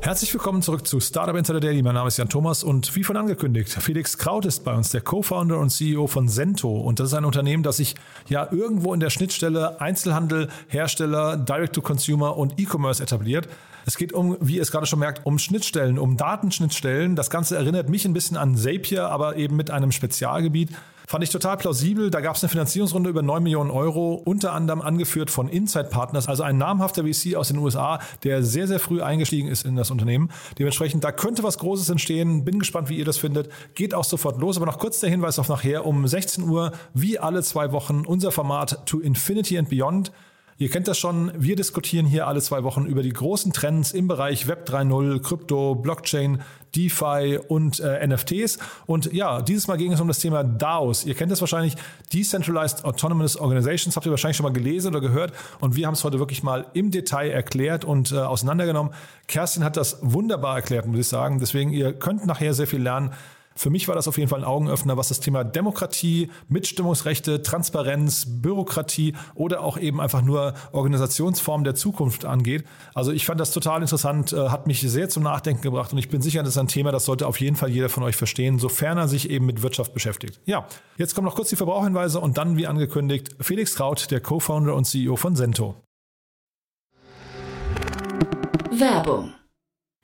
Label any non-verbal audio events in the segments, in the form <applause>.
Herzlich willkommen zurück zu Startup Insider Daily. Mein Name ist Jan Thomas und wie von angekündigt, Felix Kraut ist bei uns, der Co-Founder und CEO von Sento. Und das ist ein Unternehmen, das sich ja irgendwo in der Schnittstelle Einzelhandel, Hersteller, Direct-to-Consumer und E-Commerce etabliert. Es geht um, wie ihr es gerade schon merkt, um Schnittstellen, um Datenschnittstellen. Das Ganze erinnert mich ein bisschen an Zapier, aber eben mit einem Spezialgebiet. Fand ich total plausibel. Da gab es eine Finanzierungsrunde über 9 Millionen Euro, unter anderem angeführt von Inside Partners, also ein namhafter VC aus den USA, der sehr, sehr früh eingestiegen ist in das Unternehmen. Dementsprechend, da könnte was Großes entstehen. Bin gespannt, wie ihr das findet. Geht auch sofort los. Aber noch kurz der Hinweis auf nachher um 16 Uhr, wie alle zwei Wochen, unser Format To Infinity and Beyond. Ihr kennt das schon, wir diskutieren hier alle zwei Wochen über die großen Trends im Bereich Web 3.0, Krypto, Blockchain, DeFi und äh, NFTs. Und ja, dieses Mal ging es um das Thema DAOs. Ihr kennt das wahrscheinlich, Decentralized Autonomous Organizations, habt ihr wahrscheinlich schon mal gelesen oder gehört. Und wir haben es heute wirklich mal im Detail erklärt und äh, auseinandergenommen. Kerstin hat das wunderbar erklärt, muss ich sagen. Deswegen, ihr könnt nachher sehr viel lernen. Für mich war das auf jeden Fall ein Augenöffner, was das Thema Demokratie, Mitstimmungsrechte, Transparenz, Bürokratie oder auch eben einfach nur Organisationsformen der Zukunft angeht. Also ich fand das total interessant, äh, hat mich sehr zum Nachdenken gebracht und ich bin sicher, das ist ein Thema, das sollte auf jeden Fall jeder von euch verstehen, sofern er sich eben mit Wirtschaft beschäftigt. Ja, jetzt kommen noch kurz die Verbraucherhinweise und dann, wie angekündigt, Felix Kraut, der Co-Founder und CEO von Sento. Werbung.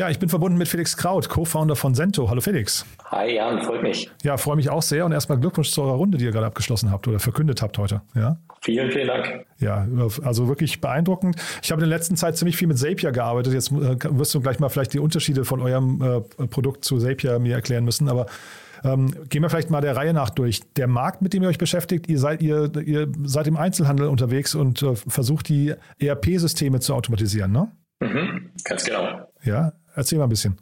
Ja, ich bin verbunden mit Felix Kraut, Co-Founder von Sento. Hallo Felix. Hi Jan, freut mich. Ja, freue mich auch sehr und erstmal Glückwunsch zu eurer Runde, die ihr gerade abgeschlossen habt oder verkündet habt heute. Ja. Vielen, vielen Dank. Ja, also wirklich beeindruckend. Ich habe in der letzten Zeit ziemlich viel mit Zapier gearbeitet. Jetzt äh, wirst du gleich mal vielleicht die Unterschiede von eurem äh, Produkt zu Zapier mir erklären müssen, aber ähm, gehen wir vielleicht mal der Reihe nach durch. Der Markt, mit dem ihr euch beschäftigt, ihr seid, ihr, ihr seid im Einzelhandel unterwegs und äh, versucht die ERP-Systeme zu automatisieren, ne? Mhm, ganz genau. Ja, erzähl mal ein bisschen.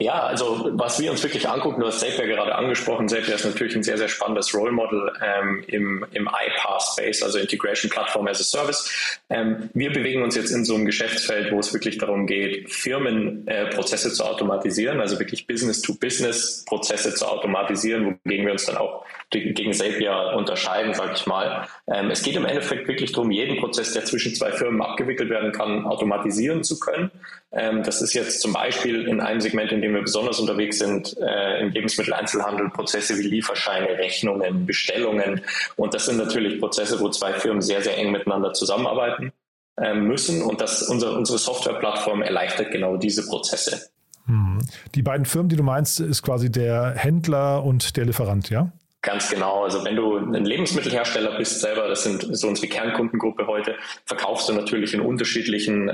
Ja, also was wir uns wirklich angucken, du hast Zapier gerade angesprochen. Zapier ist natürlich ein sehr, sehr spannendes Role Model ähm, im, im iPaaS-Space, also Integration Platform as a Service. Ähm, wir bewegen uns jetzt in so einem Geschäftsfeld, wo es wirklich darum geht, Firmenprozesse äh, zu automatisieren, also wirklich Business-to-Business-Prozesse zu automatisieren, wogegen wir uns dann auch gegen Zapier unterscheiden, sage ich mal. Ähm, es geht im Endeffekt wirklich darum, jeden Prozess, der zwischen zwei Firmen abgewickelt werden kann, automatisieren zu können. Ähm, das ist jetzt zum Beispiel in einem Segment, in dem wir besonders unterwegs sind, äh, im Lebensmitteleinzelhandel, Prozesse wie Lieferscheine, Rechnungen, Bestellungen. Und das sind natürlich Prozesse, wo zwei Firmen sehr, sehr eng miteinander zusammenarbeiten ähm, müssen. Und das, unsere, unsere Softwareplattform erleichtert genau diese Prozesse. Hm. Die beiden Firmen, die du meinst, ist quasi der Händler und der Lieferant, ja? Ganz genau. Also wenn du ein Lebensmittelhersteller bist selber, das sind so unsere Kernkundengruppe heute, verkaufst du natürlich in unterschiedlichen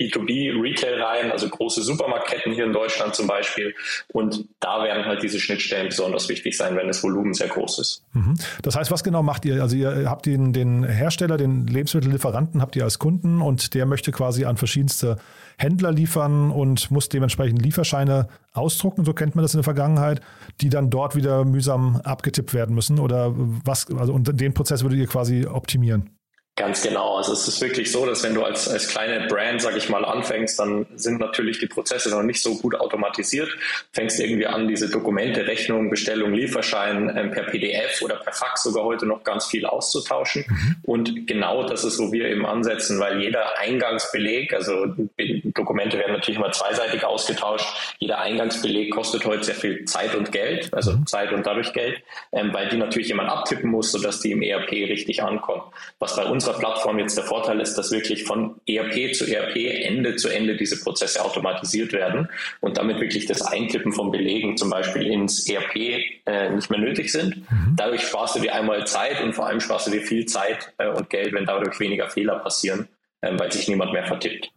B2B-Retail-Reihen, also große Supermarktketten hier in Deutschland zum Beispiel. Und da werden halt diese Schnittstellen besonders wichtig sein, wenn das Volumen sehr groß ist. Mhm. Das heißt, was genau macht ihr? Also ihr habt den, den Hersteller, den Lebensmittellieferanten habt ihr als Kunden und der möchte quasi an verschiedenste Händler liefern und muss dementsprechend Lieferscheine ausdrucken, so kennt man das in der Vergangenheit, die dann dort wieder mühsam abgetippt werden müssen oder was, also und den Prozess würdet ihr quasi optimieren? Ganz genau. Also es ist wirklich so, dass wenn du als, als kleine Brand, sag ich mal, anfängst, dann sind natürlich die Prozesse noch nicht so gut automatisiert. Fängst irgendwie an, diese Dokumente, Rechnungen, Bestellung, Lieferschein ähm, per PDF oder per Fax sogar heute noch ganz viel auszutauschen. Mhm. Und genau das ist, wo wir eben ansetzen, weil jeder Eingangsbeleg, also Dokumente werden natürlich immer zweiseitig ausgetauscht, jeder Eingangsbeleg kostet heute sehr viel Zeit und Geld, also mhm. Zeit und dadurch Geld, ähm, weil die natürlich jemand abtippen muss, sodass die im ERP richtig ankommen. Was bei uns unserer Plattform jetzt der Vorteil ist, dass wirklich von ERP zu ERP Ende zu Ende diese Prozesse automatisiert werden und damit wirklich das Eintippen von Belegen zum Beispiel ins ERP äh, nicht mehr nötig sind. Mhm. Dadurch sparst du dir einmal Zeit und vor allem sparst du dir viel Zeit äh, und Geld, wenn dadurch weniger Fehler passieren, äh, weil sich niemand mehr vertippt.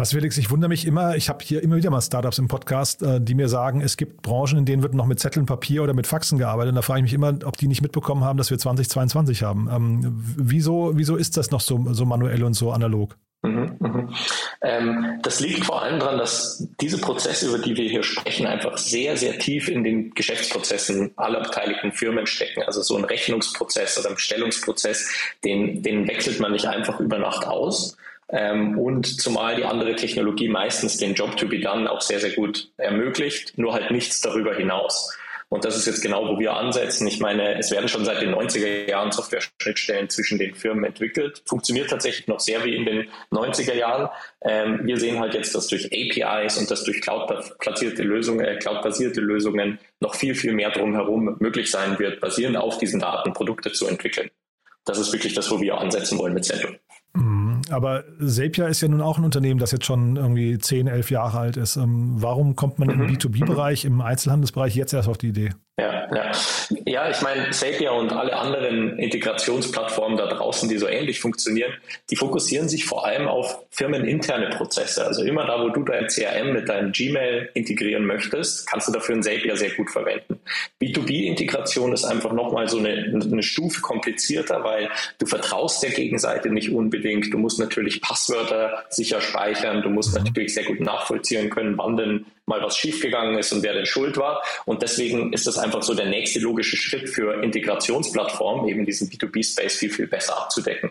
Was Felix, ich wundere mich immer, ich habe hier immer wieder mal Startups im Podcast, äh, die mir sagen, es gibt Branchen, in denen wird noch mit Zetteln, Papier oder mit Faxen gearbeitet. Und da frage ich mich immer, ob die nicht mitbekommen haben, dass wir 2022 haben. Ähm, wieso, wieso ist das noch so, so manuell und so analog? Mhm, mhm. Ähm, das liegt vor allem daran, dass diese Prozesse, über die wir hier sprechen, einfach sehr, sehr tief in den Geschäftsprozessen aller beteiligten Firmen stecken. Also so ein Rechnungsprozess oder ein Bestellungsprozess, den, den wechselt man nicht einfach über Nacht aus, ähm, und zumal die andere Technologie meistens den Job to be done auch sehr, sehr gut ermöglicht, nur halt nichts darüber hinaus. Und das ist jetzt genau, wo wir ansetzen. Ich meine, es werden schon seit den 90er Jahren Software-Schnittstellen zwischen den Firmen entwickelt. Funktioniert tatsächlich noch sehr wie in den 90er Jahren. Ähm, wir sehen halt jetzt, dass durch APIs und dass durch Cloud-basierte Lösungen, äh, Cloud-basierte Lösungen noch viel, viel mehr drumherum möglich sein wird, basierend auf diesen Daten Produkte zu entwickeln. Das ist wirklich das, wo wir ansetzen wollen mit Centro. Mhm. Aber Zapier ist ja nun auch ein Unternehmen, das jetzt schon irgendwie 10, 11 Jahre alt ist. Ähm, warum kommt man im B2B-Bereich, mhm. im Einzelhandelsbereich jetzt erst auf die Idee? Ja, ja. ja ich meine, Zapier und alle anderen Integrationsplattformen da draußen, die so ähnlich funktionieren, die fokussieren sich vor allem auf firmeninterne Prozesse. Also immer da, wo du dein CRM mit deinem Gmail integrieren möchtest, kannst du dafür ein Zapier sehr gut verwenden. B2B-Integration ist einfach nochmal so eine, eine Stufe komplizierter, weil du vertraust der Gegenseite nicht unbedingt. Du musst natürlich Passwörter sicher speichern. Du musst mhm. natürlich sehr gut nachvollziehen können, wann denn mal was schiefgegangen ist und wer denn schuld war. Und deswegen ist das einfach so der nächste logische Schritt für Integrationsplattformen, eben diesen B2B-Space viel, viel besser abzudecken.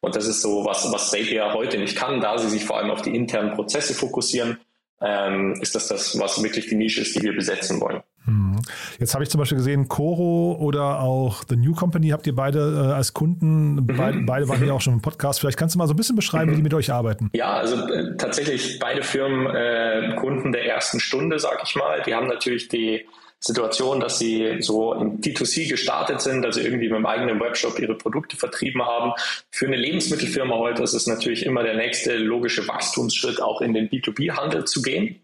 Und das ist so was, was Zapier heute nicht kann, da sie sich vor allem auf die internen Prozesse fokussieren, ähm, ist das das, was wirklich die Nische ist, die wir besetzen wollen. Mhm. Jetzt habe ich zum Beispiel gesehen, Coro oder auch The New Company habt ihr beide äh, als Kunden. Mhm. Beide, beide waren ja auch schon im Podcast. Vielleicht kannst du mal so ein bisschen beschreiben, mhm. wie die mit euch arbeiten. Ja, also äh, tatsächlich beide Firmen äh, Kunden der ersten Stunde, sag ich mal. Die haben natürlich die Situation, dass sie so im D2C gestartet sind, also irgendwie mit dem eigenen Webshop ihre Produkte vertrieben haben. Für eine Lebensmittelfirma heute ist es natürlich immer der nächste logische Wachstumsschritt, auch in den B2B-Handel zu gehen.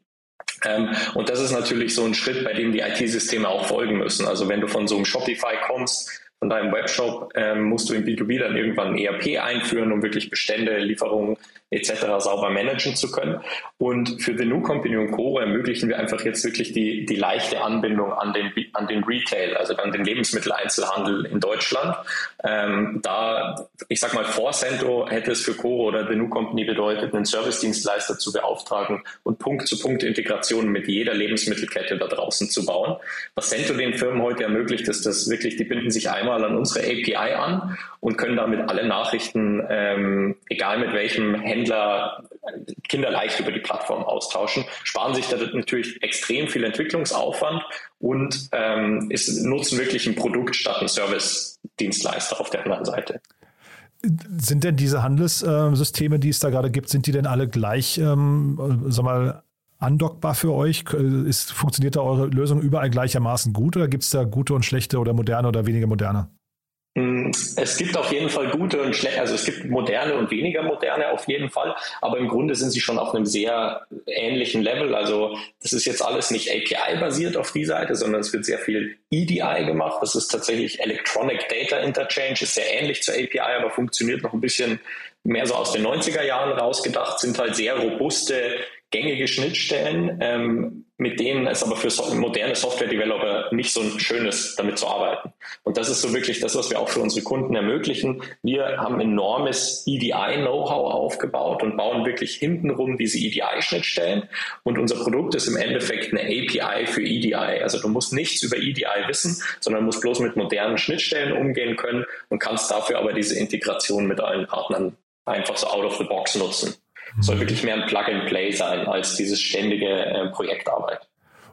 Ähm, und das ist natürlich so ein Schritt, bei dem die IT-Systeme auch folgen müssen. Also wenn du von so einem Shopify kommst, von deinem Webshop, ähm, musst du in B2B dann irgendwann ein ERP einführen, um wirklich Bestände, Lieferungen etc. sauber managen zu können. Und für The New Company und Co. ermöglichen wir einfach jetzt wirklich die, die leichte Anbindung an den, an den Retail, also an den Lebensmitteleinzelhandel in Deutschland. Ähm, da, ich sag mal, vor Cento hätte es für Coro oder The New Company bedeutet, einen Servicedienstleister zu beauftragen und Punkt-zu-Punkt-Integrationen mit jeder Lebensmittelkette da draußen zu bauen. Was Cento den Firmen heute ermöglicht, ist, dass wirklich, die binden sich einmal an unsere API an und können damit alle Nachrichten, ähm, egal mit welchem Händler Händler kinderleicht über die Plattform austauschen, sparen sich da natürlich extrem viel Entwicklungsaufwand und ähm, ist, nutzen wirklich ein Produkt statt ein Service-Dienstleister auf der anderen Seite. Sind denn diese Handelssysteme, die es da gerade gibt, sind die denn alle gleich, ähm, sag mal, andockbar für euch? Ist, funktioniert da eure Lösung überall gleichermaßen gut oder gibt es da gute und schlechte oder moderne oder weniger moderne? Es gibt auf jeden Fall gute und schlechte, also es gibt moderne und weniger moderne auf jeden Fall, aber im Grunde sind sie schon auf einem sehr ähnlichen Level. Also das ist jetzt alles nicht API-basiert auf die Seite, sondern es wird sehr viel EDI gemacht. Das ist tatsächlich Electronic Data Interchange, ist sehr ähnlich zur API, aber funktioniert noch ein bisschen mehr so aus den 90er Jahren rausgedacht, sind halt sehr robuste gängige Schnittstellen, ähm, mit denen es aber für so moderne Software-Developer nicht so schön ist, damit zu arbeiten. Und das ist so wirklich das, was wir auch für unsere Kunden ermöglichen. Wir haben enormes EDI-Know-how aufgebaut und bauen wirklich hintenrum diese EDI-Schnittstellen. Und unser Produkt ist im Endeffekt eine API für EDI. Also du musst nichts über EDI wissen, sondern musst bloß mit modernen Schnittstellen umgehen können und kannst dafür aber diese Integration mit allen Partnern einfach so out of the box nutzen. Soll mhm. wirklich mehr ein Plug-and-Play sein als dieses ständige äh, Projektarbeit.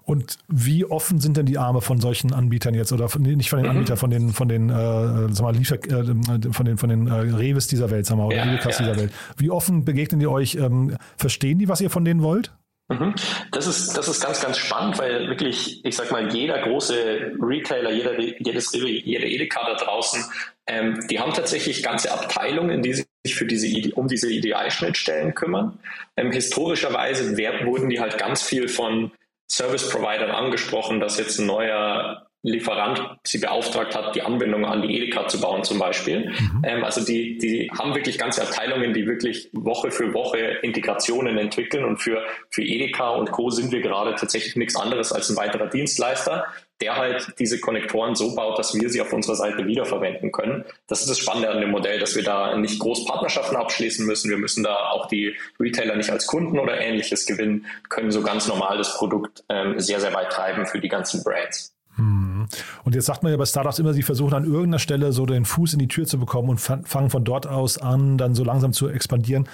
Und wie offen sind denn die Arme von solchen Anbietern jetzt oder von, nicht von den mhm. Anbietern, von den von den äh, sag mal, Liefer, äh, von den von den äh, Revis dieser Welt, sag mal, oder ja, Edekas ja. dieser Welt? Wie offen begegnen die euch? Ähm, verstehen die, was ihr von denen wollt? Mhm. Das ist, das ist ganz, ganz spannend, weil wirklich, ich sag mal, jeder große Retailer, jeder, jedes, jede Edeka da draußen, ähm, die haben tatsächlich ganze Abteilungen, die sich für diese, um diese EDI-Schnittstellen kümmern. Ähm, historischerweise wurden die halt ganz viel von Service-Providern angesprochen, dass jetzt ein neuer Lieferant sie beauftragt hat, die Anbindung an die Edeka zu bauen zum Beispiel. Mhm. Ähm, also die, die haben wirklich ganze Abteilungen, die wirklich Woche für Woche Integrationen entwickeln und für, für Edeka und Co. sind wir gerade tatsächlich nichts anderes als ein weiterer Dienstleister, der halt diese Konnektoren so baut, dass wir sie auf unserer Seite wiederverwenden können. Das ist das Spannende an dem Modell, dass wir da nicht groß Partnerschaften abschließen müssen. Wir müssen da auch die Retailer nicht als Kunden oder ähnliches gewinnen, können so ganz normal das Produkt ähm, sehr, sehr weit treiben für die ganzen Brands. Mhm. Und jetzt sagt man ja bei Startups immer, sie versuchen an irgendeiner Stelle so den Fuß in die Tür zu bekommen und fangen von dort aus an, dann so langsam zu expandieren.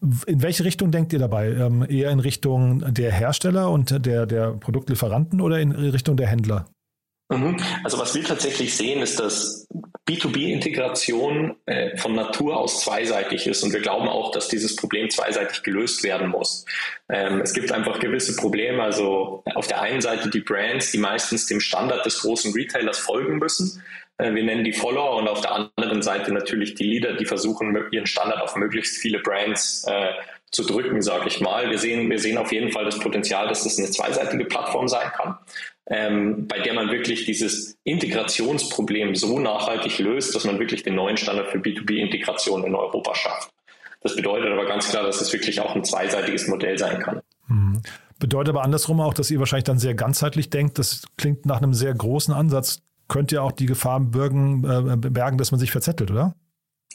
In welche Richtung denkt ihr dabei? Ähm, eher in Richtung der Hersteller und der, der Produktlieferanten oder in Richtung der Händler? Mhm. Also was wir tatsächlich sehen, ist, dass B2B-Integration äh, von Natur aus zweiseitig ist und wir glauben auch, dass dieses Problem zweiseitig gelöst werden muss. Ähm, es gibt einfach gewisse Probleme. Also auf der einen Seite die Brands, die meistens dem Standard des großen Retailers folgen müssen. Äh, wir nennen die Follower und auf der anderen Seite natürlich die Leader, die versuchen, ihren Standard auf möglichst viele Brands äh, zu drücken, sage ich mal. Wir sehen, wir sehen auf jeden Fall das Potenzial, dass das eine zweiseitige Plattform sein kann ähm, bei der man wirklich dieses Integrationsproblem so nachhaltig löst, dass man wirklich den neuen Standard für B2B-Integration in Europa schafft. Das bedeutet aber ganz klar, dass es wirklich auch ein zweiseitiges Modell sein kann. Mhm. Bedeutet aber andersrum auch, dass ihr wahrscheinlich dann sehr ganzheitlich denkt. Das klingt nach einem sehr großen Ansatz. Könnt ihr auch die Gefahr bergen, äh, bergen dass man sich verzettelt, oder?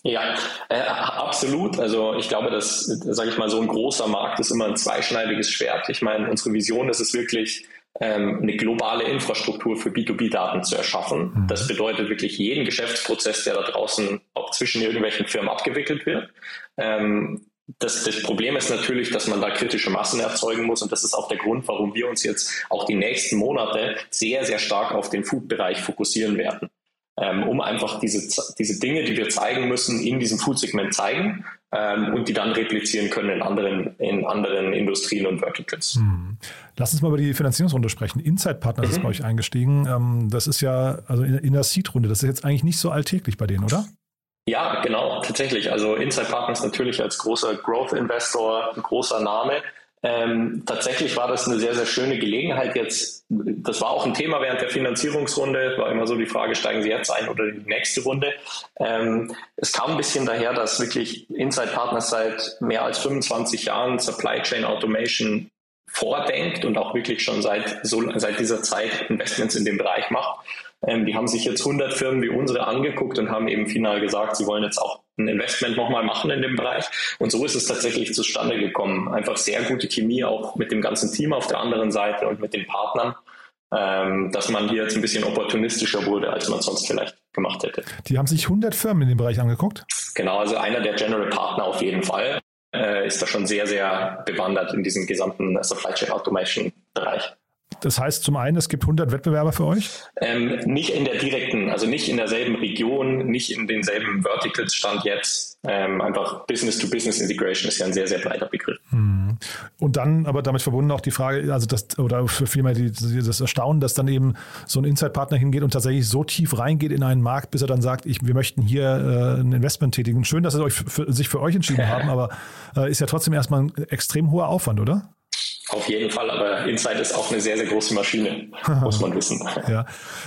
Ja, äh, absolut. Also ich glaube, dass, sage ich mal, so ein großer Markt ist immer ein zweischneidiges Schwert. Ich meine, unsere Vision ist es wirklich, ähm, eine globale Infrastruktur für B2B-Daten zu erschaffen. Mhm. Das bedeutet wirklich jeden Geschäftsprozess, der da draußen auch zwischen irgendwelchen Firmen abgewickelt wird. Ähm, das, das, Problem ist natürlich, dass man da kritische Massen erzeugen muss und das ist auch der Grund, warum wir uns jetzt auch die nächsten Monate sehr, sehr stark auf den Food-Bereich fokussieren werden ähm, um einfach diese, diese Dinge, die wir zeigen müssen, in diesem Food-Segment zeigen ähm, und die dann replizieren können in anderen, in anderen Industrien und Verticals. Hm. Lass uns mal über die Finanzierungsrunde sprechen. Inside Partners mhm. ist bei euch eingestiegen. Ähm, das ist ja, also in, in der Seed-Runde, das ist jetzt eigentlich nicht so alltäglich bei denen, oder? Ja, genau, tatsächlich. Also Inside Partners natürlich als großer Growth Investor, großer Name. Ähm, tatsächlich war das eine sehr, sehr schöne Gelegenheit jetzt. Das war auch ein Thema während der Finanzierungsrunde. War immer so die Frage, steigen Sie jetzt ein oder die nächste Runde? Ähm, es kam ein bisschen daher, dass wirklich Inside Partners seit mehr als 25 Jahren Supply Chain Automation vordenkt und auch wirklich schon seit, so, seit dieser Zeit Investments in dem Bereich macht. Ähm, die haben sich jetzt 100 Firmen wie unsere angeguckt und haben eben final gesagt, sie wollen jetzt auch ein Investment nochmal machen in dem Bereich. Und so ist es tatsächlich zustande gekommen. Einfach sehr gute Chemie auch mit dem ganzen Team auf der anderen Seite und mit den Partnern, ähm, dass man hier jetzt ein bisschen opportunistischer wurde, als man sonst vielleicht gemacht hätte. Die haben sich 100 Firmen in dem Bereich angeguckt? Genau, also einer der General Partner auf jeden Fall äh, ist da schon sehr, sehr bewandert in diesem gesamten Supply Chain Automation Bereich. Das heißt zum einen, es gibt 100 Wettbewerber für euch? Ähm, nicht in der direkten, also nicht in derselben Region, nicht in denselben Verticals stand jetzt. Ähm, einfach Business-to-Business-Integration ist ja ein sehr, sehr breiter Begriff. Hm. Und dann aber damit verbunden auch die Frage, also das, oder für vielmehr die, das Erstaunen, dass dann eben so ein Inside-Partner hingeht und tatsächlich so tief reingeht in einen Markt, bis er dann sagt, ich, wir möchten hier äh, ein Investment tätigen. Schön, dass sie euch für, sich für euch entschieden haben, <laughs> aber äh, ist ja trotzdem erstmal ein extrem hoher Aufwand, oder? Auf jeden Fall, aber Insight ist auch eine sehr, sehr große Maschine, <laughs> muss man wissen. ja.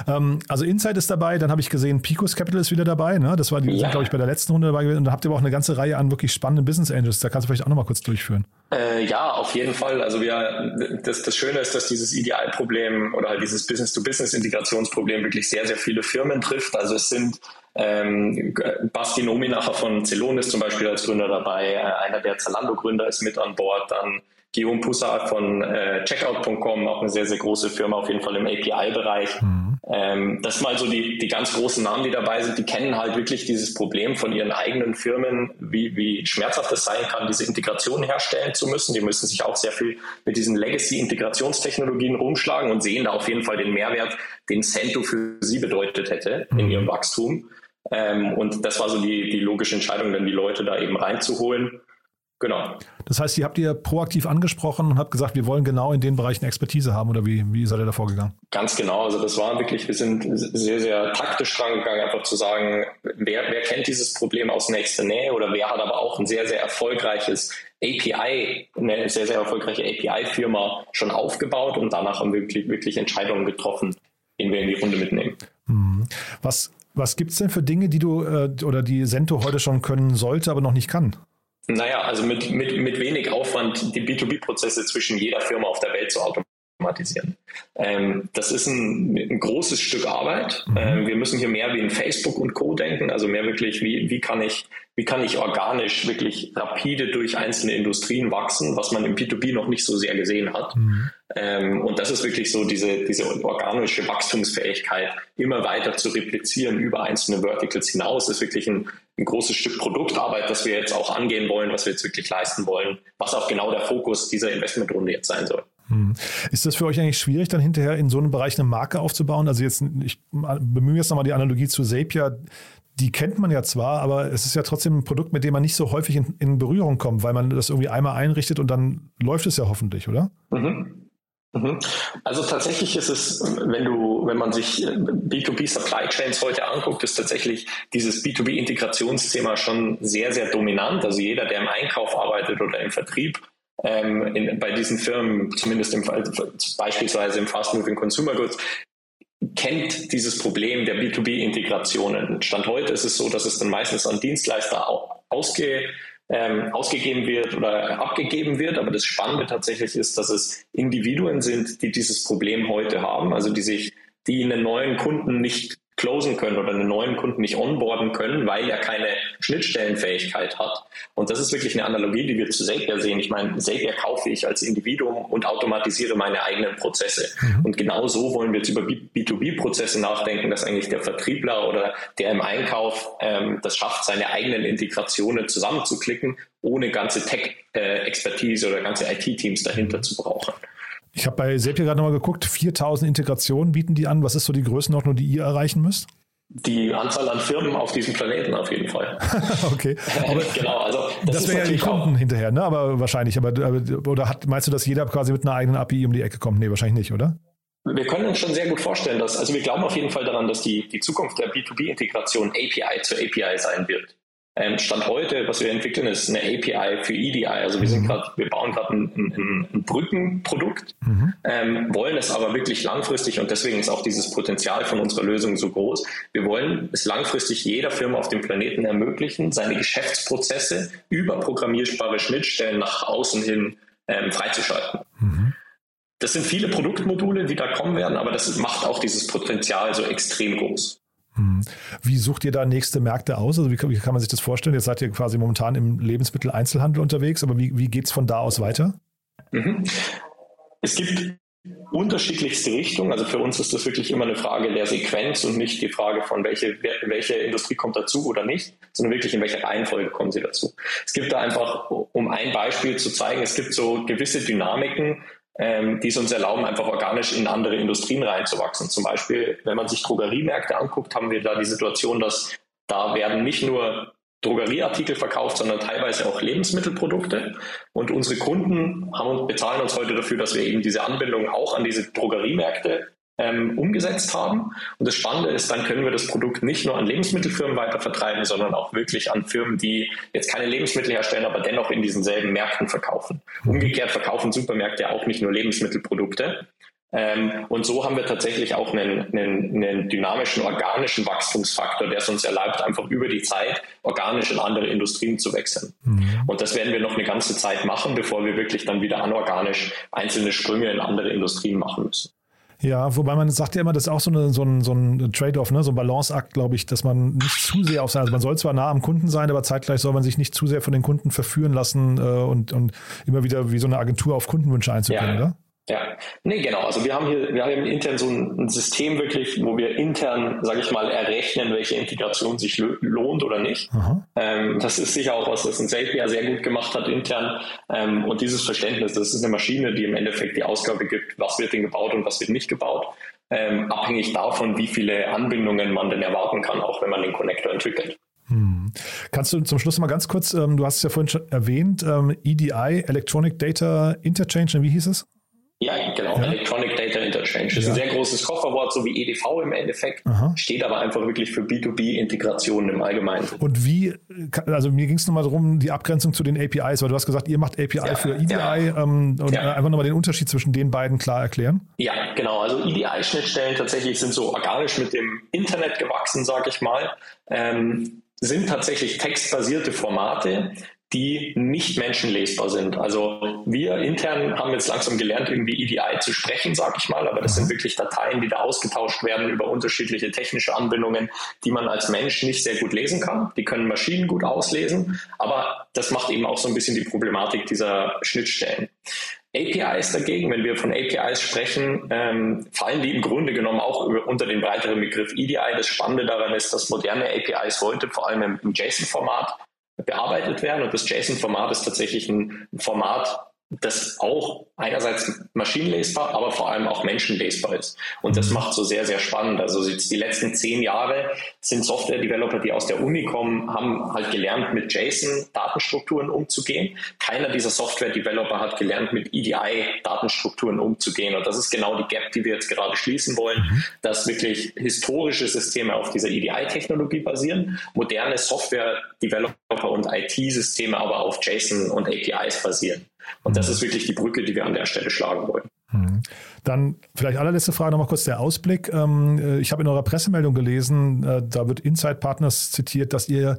Ähm, also Insight ist dabei, dann habe ich gesehen, Picos Capital ist wieder dabei, ne? Das war die, ja. glaube ich, bei der letzten Runde dabei gewesen. Und da habt ihr aber auch eine ganze Reihe an wirklich spannenden Business Angels. Da kannst du vielleicht auch nochmal kurz durchführen. Äh, ja, auf jeden Fall. Also wir, das, das Schöne ist, dass dieses Idealproblem oder halt dieses Business-to-Business-Integrationsproblem wirklich sehr, sehr viele Firmen trifft. Also es sind ähm, Basti Nominacher von Celonis zum Beispiel als Gründer dabei, äh, einer der Zalando-Gründer ist mit an Bord, dann Guillaume Poussard von äh, Checkout.com, auch eine sehr, sehr große Firma, auf jeden Fall im API-Bereich. Mhm. Ähm, das mal so die, die ganz großen Namen, die dabei sind, die kennen halt wirklich dieses Problem von ihren eigenen Firmen, wie, wie schmerzhaft es sein kann, diese Integration herstellen zu müssen. Die müssen sich auch sehr viel mit diesen Legacy-Integrationstechnologien rumschlagen und sehen da auf jeden Fall den Mehrwert, den Cento für sie bedeutet hätte in mhm. ihrem Wachstum. Ähm, und das war so die, die logische Entscheidung, dann die Leute da eben reinzuholen. Genau. Das heißt, die habt ihr proaktiv angesprochen und habt gesagt, wir wollen genau in den Bereichen Expertise haben oder wie, wie seid ihr da vorgegangen? Ganz genau. Also das war wirklich, wir sind sehr, sehr taktisch rangegangen, einfach zu sagen, wer, wer kennt dieses Problem aus nächster Nähe oder wer hat aber auch ein sehr, sehr erfolgreiches API, eine sehr, sehr erfolgreiche API-Firma schon aufgebaut und danach haben wir wirklich, wirklich Entscheidungen getroffen, die wir in die Runde mitnehmen. Hm. Was, was gibt es denn für Dinge, die du äh, oder die Sento heute schon können sollte, aber noch nicht kann? Naja, also mit, mit, mit wenig Aufwand die B2B-Prozesse zwischen jeder Firma auf der Welt zu automatisieren. Ähm, das ist ein, ein, großes Stück Arbeit. Mhm. Ähm, wir müssen hier mehr wie in Facebook und Co. denken, also mehr wirklich, wie, wie, kann ich, wie kann ich organisch wirklich rapide durch einzelne Industrien wachsen, was man im B2B noch nicht so sehr gesehen hat. Mhm. Ähm, und das ist wirklich so diese, diese organische Wachstumsfähigkeit, immer weiter zu replizieren über einzelne Verticals hinaus, ist wirklich ein, ein großes Stück Produktarbeit, das wir jetzt auch angehen wollen, was wir jetzt wirklich leisten wollen, was auch genau der Fokus dieser Investmentrunde jetzt sein soll. Hm. Ist das für euch eigentlich schwierig, dann hinterher in so einem Bereich eine Marke aufzubauen? Also jetzt, ich bemühe jetzt nochmal die Analogie zu Zapier. Die kennt man ja zwar, aber es ist ja trotzdem ein Produkt, mit dem man nicht so häufig in, in Berührung kommt, weil man das irgendwie einmal einrichtet und dann läuft es ja hoffentlich, oder? Mhm. Mhm. Also tatsächlich ist es, wenn du, wenn man sich B2B Supply Chains heute anguckt, ist tatsächlich dieses B2B Integrationsthema schon sehr, sehr dominant. Also jeder, der im Einkauf arbeitet oder im Vertrieb, ähm, in, bei diesen Firmen, zumindest im beispielsweise im Fast Moving Consumer Goods, kennt dieses Problem der B2B-Integrationen. Stand heute ist es so, dass es dann meistens an Dienstleister ausge, ähm, ausgegeben wird oder abgegeben wird. Aber das Spannende tatsächlich ist, dass es Individuen sind, die dieses Problem heute haben, also die sich, die einen neuen Kunden nicht closen können oder einen neuen Kunden nicht onboarden können, weil er keine Schnittstellenfähigkeit hat. Und das ist wirklich eine Analogie, die wir zu Zapier sehen. Ich meine, Zapier kaufe ich als Individuum und automatisiere meine eigenen Prozesse. Mhm. Und genau so wollen wir jetzt über B2B-Prozesse nachdenken, dass eigentlich der Vertriebler oder der im Einkauf ähm, das schafft, seine eigenen Integrationen zusammenzuklicken, ohne ganze Tech-Expertise oder ganze IT-Teams dahinter zu brauchen. Ich habe bei Zapier gerade nochmal geguckt, 4000 Integrationen bieten die an. Was ist so die Größenordnung, die ihr erreichen müsst? Die Anzahl an Firmen auf diesem Planeten auf jeden Fall. <laughs> okay. Aber <laughs> genau, also das, das wäre ja die Kunden hinterher, ne? Aber wahrscheinlich. Aber, oder hat, meinst du, dass jeder quasi mit einer eigenen API um die Ecke kommt? Nee, wahrscheinlich nicht, oder? Wir können uns schon sehr gut vorstellen, dass, also wir glauben auf jeden Fall daran, dass die, die Zukunft der B2B-Integration API zu API sein wird. Ähm, Stand heute, was wir entwickeln, ist eine API für EDI. Also wir sind mhm. gerade, wir bauen gerade ein, ein, ein, Brückenprodukt, mhm. ähm, wollen es aber wirklich langfristig und deswegen ist auch dieses Potenzial von unserer Lösung so groß. Wir wollen es langfristig jeder Firma auf dem Planeten ermöglichen, seine Geschäftsprozesse über programmierbare Schnittstellen nach außen hin ähm, freizuschalten. Mhm. Das sind viele Produktmodule, die da kommen werden, aber das macht auch dieses Potenzial so extrem groß. Hm. Wie sucht ihr da nächste Märkte aus? Also wie, wie, kann man sich das vorstellen? Jetzt seid ihr quasi momentan im Lebensmitteleinzelhandel unterwegs, aber wie, wie geht es von da aus weiter? Mhm. Es gibt unterschiedlichste Richtungen. Also für uns ist das wirklich immer eine Frage der Sequenz und nicht die Frage von welche, welche Industrie kommt dazu oder nicht, sondern wirklich in welcher Reihenfolge kommen sie dazu. Es gibt da einfach, um ein Beispiel zu zeigen, es gibt so gewisse Dynamiken, ähm, die es uns erlauben, einfach organisch in andere Industrien reinzuwachsen. Zum Beispiel, wenn man sich Drogeriemärkte anguckt, haben wir da die Situation, dass da werden nicht nur Drogerieartikel verkauft, sondern teilweise auch Lebensmittelprodukte. Und unsere Kunden haben, bezahlen uns heute dafür, dass wir eben diese Anbindung auch an diese Drogeriemärkte ähm, umgesetzt haben. Und das Spannende ist, dann können wir das Produkt nicht nur an Lebensmittelfirmen weiter vertreiben, sondern auch wirklich an Firmen, die jetzt keine Lebensmittel herstellen, aber dennoch in diesen selben Märkten verkaufen. Umgekehrt verkaufen Supermärkte auch nicht nur Lebensmittelprodukte. Ähm, und so haben wir tatsächlich auch einen, einen, einen dynamischen, organischen Wachstumsfaktor, der es uns erlaubt, einfach über die Zeit organisch in andere Industrien zu wechseln. Mhm. Und das werden wir noch eine ganze Zeit machen, bevor wir wirklich dann wieder anorganisch einzelne Sprünge in andere Industrien machen müssen. Ja, wobei man sagt ja immer, das ist auch so, eine, so ein, so ein Trade-off, ne? so ein Balanceakt, glaube ich, dass man nicht zu sehr auf sein, also man soll zwar nah am Kunden sein, aber zeitgleich soll man sich nicht zu sehr von den Kunden verführen lassen äh, und, und immer wieder wie so eine Agentur auf Kundenwünsche einzugehen, ja. oder? Ja, nee, genau. Also wir haben hier, wir haben intern so ein System wirklich, wo wir intern, sage ich mal, errechnen, welche Integration sich lohnt oder nicht. Ähm, das ist sicher auch was, das ein ja sehr gut gemacht hat intern. Ähm, und dieses Verständnis, das ist eine Maschine, die im Endeffekt die Ausgabe gibt, was wird denn gebaut und was wird nicht gebaut. Ähm, abhängig davon, wie viele Anbindungen man denn erwarten kann, auch wenn man den Connector entwickelt. Hm. Kannst du zum Schluss mal ganz kurz, ähm, du hast es ja vorhin schon erwähnt, ähm, EDI, Electronic Data Interchange, wie hieß es? Ja, genau. Ja. Electronic Data Interchange. Das ja. ist ein sehr großes Kofferwort, so wie EDV im Endeffekt. Aha. Steht aber einfach wirklich für B2B-Integration im Allgemeinen. Und wie, also mir ging es nochmal darum, die Abgrenzung zu den APIs, weil du hast gesagt, ihr macht API ja. für EDI ähm, und einfach nochmal den Unterschied zwischen den beiden klar erklären. Ja, genau. Also EDI-Schnittstellen tatsächlich sind so organisch mit dem Internet gewachsen, sage ich mal. Ähm, sind tatsächlich textbasierte Formate, die nicht menschenlesbar sind. Also wir intern haben jetzt langsam gelernt, irgendwie EDI zu sprechen, sag ich mal, aber das sind wirklich Dateien, die da ausgetauscht werden über unterschiedliche technische Anbindungen, die man als Mensch nicht sehr gut lesen kann. Die können Maschinen gut auslesen, aber das macht eben auch so ein bisschen die Problematik dieser Schnittstellen. APIs dagegen, wenn wir von APIs sprechen, ähm, fallen die im Grunde genommen auch über, unter den breiteren Begriff EDI. Das Spannende daran ist, dass moderne APIs heute vor allem im, im JSON-Format bearbeitet werden. Und das JSON-Format ist tatsächlich ein Format, das auch einerseits maschinenlesbar, aber vor allem auch menschenlesbar ist. Und das macht so sehr, sehr spannend. Also die letzten zehn Jahre sind Software-Developer, die aus der Uni kommen, haben halt gelernt, mit JSON-Datenstrukturen umzugehen. Keiner dieser Software-Developer hat gelernt, mit EDI-Datenstrukturen umzugehen. Und das ist genau die Gap, die wir jetzt gerade schließen wollen, mhm. dass wirklich historische Systeme auf dieser EDI-Technologie basieren, moderne Software-Developer und IT-Systeme aber auf JSON und APIs basieren. Und das ist wirklich die Brücke, die wir an der Stelle schlagen wollen. Mhm. Dann vielleicht allerletzte Frage nochmal kurz der Ausblick. Ähm, äh, ich habe in eurer Pressemeldung gelesen, äh, da wird Inside Partners zitiert, dass ihr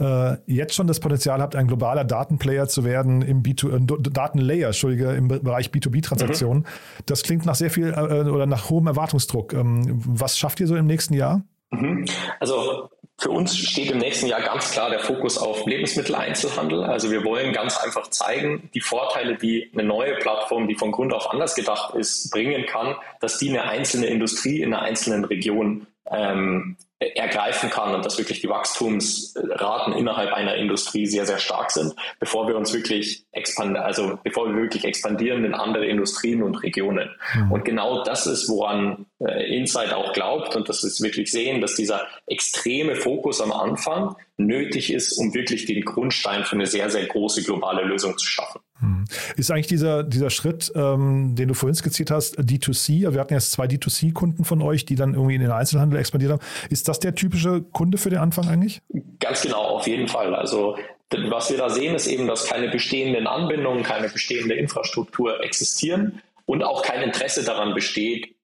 äh, jetzt schon das Potenzial habt, ein globaler Datenplayer zu werden im B2, Datenlayer, Entschuldige, im Bereich B2B-Transaktionen. Mhm. Das klingt nach sehr viel oder nach hohem Erwartungsdruck. Ähm, was schafft ihr so im nächsten Jahr? Mhm. Also für uns steht im nächsten Jahr ganz klar der Fokus auf Lebensmitteleinzelhandel. Also wir wollen ganz einfach zeigen, die Vorteile, die eine neue Plattform, die von Grund auf anders gedacht ist, bringen kann, dass die eine einzelne Industrie in einer einzelnen Region ähm, ergreifen kann und dass wirklich die Wachstumsraten innerhalb einer Industrie sehr, sehr stark sind, bevor wir uns wirklich expandieren, also bevor wir wirklich expandieren in andere Industrien und Regionen. Mhm. Und genau das ist, woran äh, Insight auch glaubt und das ist wirklich sehen, dass dieser extreme Fokus am Anfang nötig ist, um wirklich den Grundstein für eine sehr, sehr große globale Lösung zu schaffen. Hm. Ist eigentlich dieser, dieser Schritt, ähm, den du vorhin skizziert hast, D2C, also wir hatten jetzt zwei D2C-Kunden von euch, die dann irgendwie in den Einzelhandel expandiert haben. Ist das der typische Kunde für den Anfang eigentlich? Ganz genau, auf jeden Fall. Also was wir da sehen, ist eben, dass keine bestehenden Anbindungen, keine bestehende Infrastruktur existieren und auch kein Interesse daran besteht,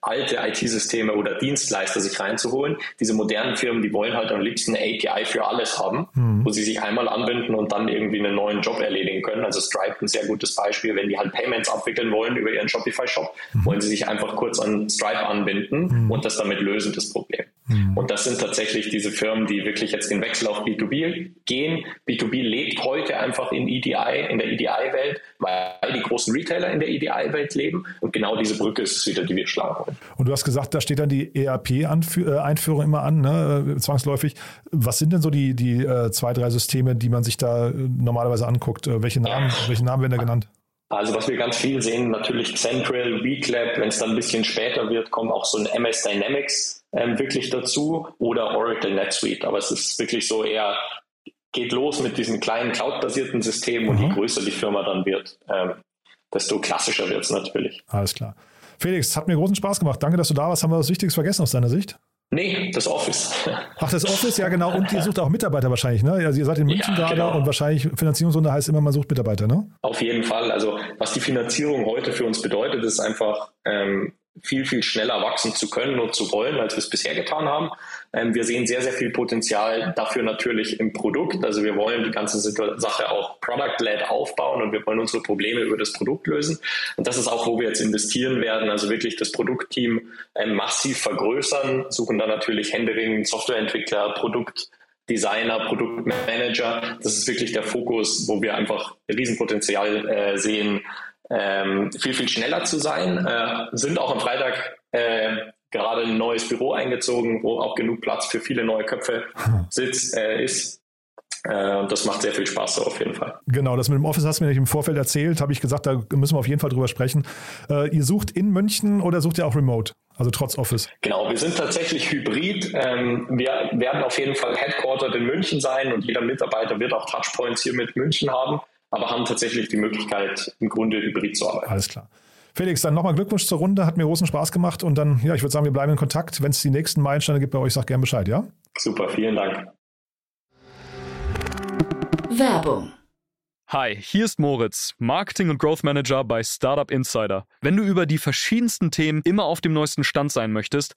alte IT-Systeme oder Dienstleister sich reinzuholen. Diese modernen Firmen, die wollen halt am liebsten eine API für alles haben, mhm. wo sie sich einmal anbinden und dann irgendwie einen neuen Job erledigen können. Also Stripe ein sehr gutes Beispiel, wenn die halt Payments abwickeln wollen über ihren Shopify-Shop, mhm. wollen sie sich einfach kurz an Stripe anbinden mhm. und das damit lösen, das Problem. Mhm. Und das sind tatsächlich diese Firmen, die wirklich jetzt den Wechsel auf B2B gehen. B2B lebt heute einfach in EDI, in der EDI-Welt, weil die großen Retailer in der EDI-Welt leben. Und genau diese Brücke ist es wieder, die wir schlagen wollen. Und du hast gesagt, da steht dann die ERP-Einführung immer an, ne? Äh, zwangsläufig. Was sind denn so die, die äh, zwei, drei Systeme, die man sich da äh, normalerweise anguckt? welche, Namen, welche Namen werden da genannt? Also was wir ganz viel sehen, natürlich Central, Weeklab, wenn es dann ein bisschen später wird, kommt auch so ein MS Dynamics ähm, wirklich dazu oder Oracle NetSuite. Aber es ist wirklich so eher, geht los mit diesen kleinen Cloud-basierten Systemen mhm. und je mhm. größer die Firma dann wird, ähm, desto klassischer wird es natürlich. Alles klar. Felix, hat mir großen Spaß gemacht. Danke, dass du da warst. Haben wir was Wichtiges vergessen aus deiner Sicht? Nee, das Office. Ach, das Office, ja genau. Und ihr sucht auch Mitarbeiter wahrscheinlich, ne? Also ihr seid in München ja, gerade genau. und wahrscheinlich Finanzierungsrunde heißt immer, man sucht Mitarbeiter, ne? Auf jeden Fall. Also was die Finanzierung heute für uns bedeutet, ist einfach ähm, viel, viel schneller wachsen zu können und zu wollen, als wir es bisher getan haben. Ähm, wir sehen sehr, sehr viel Potenzial dafür natürlich im Produkt. Also wir wollen die ganze Sache auch product-led aufbauen und wir wollen unsere Probleme über das Produkt lösen. Und das ist auch, wo wir jetzt investieren werden. Also wirklich das Produktteam ähm, massiv vergrößern, suchen dann natürlich händeringend Softwareentwickler, Produktdesigner, Produktmanager. Das ist wirklich der Fokus, wo wir einfach Riesenpotenzial äh, sehen, ähm, viel, viel schneller zu sein. Äh, sind auch am Freitag äh, gerade ein neues Büro eingezogen, wo auch genug Platz für viele neue Köpfe <laughs> sitzt, äh, ist. Äh, das macht sehr viel Spaß so auf jeden Fall. Genau, das mit dem Office hast du mir nicht im Vorfeld erzählt, habe ich gesagt, da müssen wir auf jeden Fall drüber sprechen. Äh, ihr sucht in München oder sucht ihr auch remote? Also trotz Office. Genau, wir sind tatsächlich hybrid. Ähm, wir werden auf jeden Fall Headquartered in München sein und jeder Mitarbeiter wird auch Touchpoints hier mit München haben aber haben tatsächlich die Möglichkeit, im Grunde hybrid zu arbeiten. Alles klar. Felix, dann nochmal Glückwunsch zur Runde, hat mir großen Spaß gemacht und dann, ja, ich würde sagen, wir bleiben in Kontakt. Wenn es die nächsten Meilensteine gibt bei euch, sag gerne Bescheid, ja? Super, vielen Dank. Werbung Hi, hier ist Moritz, Marketing und Growth Manager bei Startup Insider. Wenn du über die verschiedensten Themen immer auf dem neuesten Stand sein möchtest,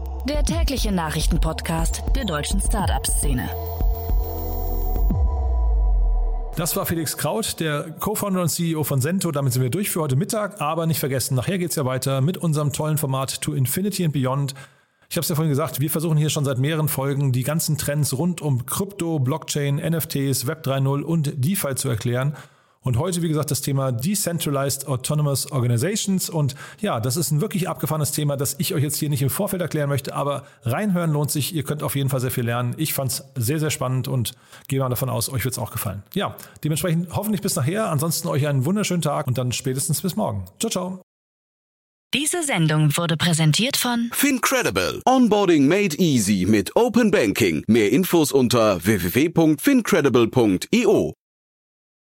der tägliche Nachrichtenpodcast der deutschen Startup-Szene. Das war Felix Kraut, der Co-Founder und CEO von Sento. Damit sind wir durch für heute Mittag. Aber nicht vergessen, nachher geht es ja weiter mit unserem tollen Format To Infinity and Beyond. Ich habe es ja vorhin gesagt, wir versuchen hier schon seit mehreren Folgen die ganzen Trends rund um Krypto, Blockchain, NFTs, Web 3.0 und DeFi zu erklären. Und heute, wie gesagt, das Thema Decentralized Autonomous Organizations. Und ja, das ist ein wirklich abgefahrenes Thema, das ich euch jetzt hier nicht im Vorfeld erklären möchte, aber reinhören lohnt sich. Ihr könnt auf jeden Fall sehr viel lernen. Ich fand es sehr, sehr spannend und gehe mal davon aus, euch wird es auch gefallen. Ja, dementsprechend hoffentlich bis nachher. Ansonsten euch einen wunderschönen Tag und dann spätestens bis morgen. Ciao, ciao. Diese Sendung wurde präsentiert von Fincredible. Onboarding made easy mit Open Banking. Mehr Infos unter www.fincredible.io.